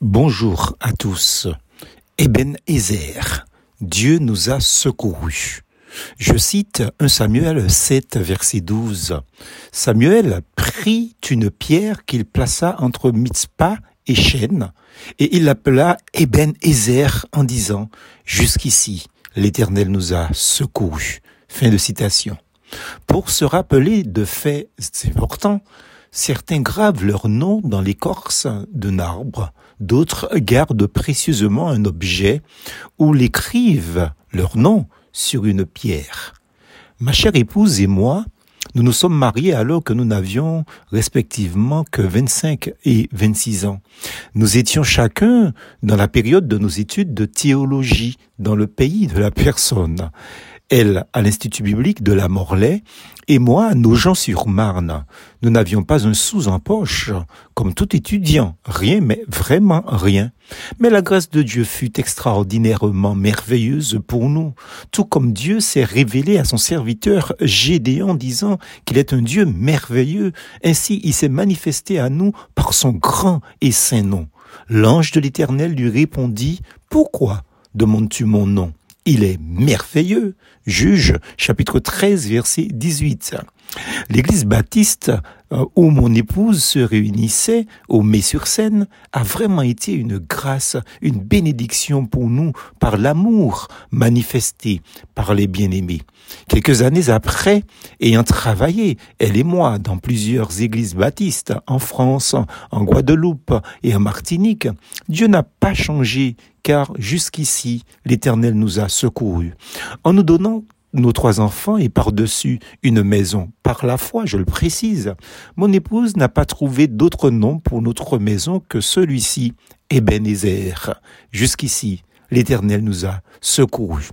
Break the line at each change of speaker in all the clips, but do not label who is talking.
Bonjour à tous. Eben Ezer, Dieu nous a secourus. Je cite 1 Samuel 7, verset 12. Samuel prit une pierre qu'il plaça entre Mitzpah et Chêne, et il l'appela Eben Ezer en disant, Jusqu'ici, l'Éternel nous a secourus. Fin de citation. Pour se rappeler de faits importants, Certains gravent leur nom dans l'écorce d'un arbre, d'autres gardent précieusement un objet ou l'écrivent leur nom sur une pierre. Ma chère épouse et moi, nous nous sommes mariés alors que nous n'avions respectivement que 25 et 26 ans. Nous étions chacun dans la période de nos études de théologie dans le pays de la personne elle à l'Institut biblique de la Morlaix, et moi à Nogent-sur-Marne. Nous n'avions pas un sou en poche, comme tout étudiant, rien, mais vraiment rien. Mais la grâce de Dieu fut extraordinairement merveilleuse pour nous, tout comme Dieu s'est révélé à son serviteur Gédéon disant qu'il est un Dieu merveilleux, ainsi il s'est manifesté à nous par son grand et saint nom. L'ange de l'Éternel lui répondit, Pourquoi demandes-tu mon nom? Il est merveilleux. Juge chapitre 13 verset 18. L'église baptiste où mon épouse se réunissait au Mai-sur-Seine a vraiment été une grâce, une bénédiction pour nous par l'amour manifesté par les bien-aimés. Quelques années après, ayant travaillé, elle et moi, dans plusieurs églises baptistes en France, en Guadeloupe et en Martinique, Dieu n'a pas changé car jusqu'ici l'Éternel nous a secourus. En nous donnant nos trois enfants et par-dessus une maison. Par la foi, je le précise, mon épouse n'a pas trouvé d'autre nom pour notre maison que celui-ci, Ebenezer. Jusqu'ici, l'Éternel nous a secourus.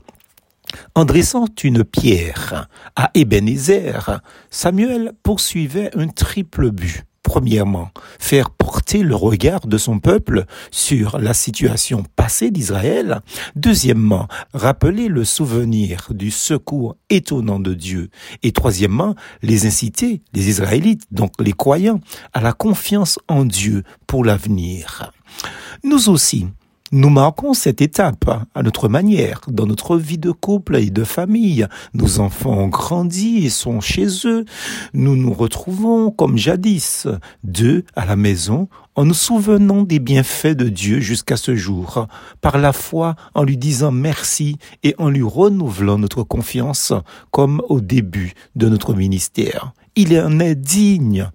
En dressant une pierre à Ebenezer, Samuel poursuivait un triple but. Premièrement, faire porter le regard de son peuple sur la situation passée d'Israël. Deuxièmement, rappeler le souvenir du secours étonnant de Dieu. Et troisièmement, les inciter, les Israélites, donc les croyants, à la confiance en Dieu pour l'avenir. Nous aussi, nous marquons cette étape à notre manière, dans notre vie de couple et de famille. Nos enfants ont grandi et sont chez eux. Nous nous retrouvons comme jadis, deux à la maison, en nous souvenant des bienfaits de Dieu jusqu'à ce jour, par la foi en lui disant merci et en lui renouvelant notre confiance comme au début de notre ministère. Il en est digne.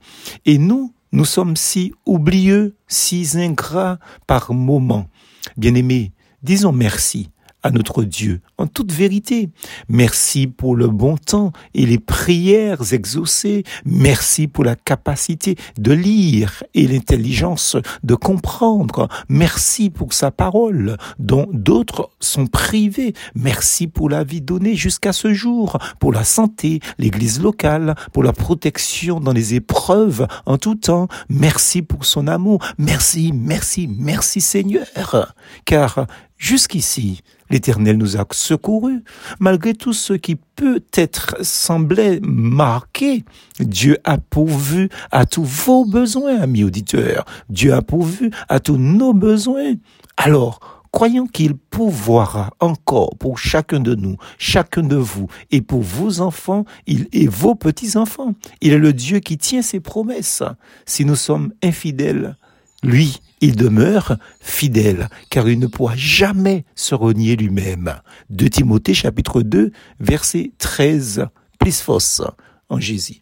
Et nous, nous sommes si oublieux, si ingrats par moments. Bien-aimés, disons merci à notre Dieu en toute vérité. Merci pour le bon temps et les prières exaucées. Merci pour la capacité de lire et l'intelligence de comprendre. Merci pour sa parole dont d'autres sont privés. Merci pour la vie donnée jusqu'à ce jour, pour la santé, l'église locale, pour la protection dans les épreuves en tout temps. Merci pour son amour. Merci, merci, merci Seigneur. Car Jusqu'ici, l'Éternel nous a secourus. Malgré tout ce qui peut-être semblait marqué, Dieu a pourvu à tous vos besoins, amis auditeurs. Dieu a pourvu à tous nos besoins. Alors, croyons qu'il pourvoira encore pour chacun de nous, chacun de vous, et pour vos enfants et vos petits-enfants. Il est le Dieu qui tient ses promesses. Si nous sommes infidèles, lui, il demeure fidèle, car il ne pourra jamais se renier lui-même. De Timothée chapitre 2, verset 13, plus en Jésus.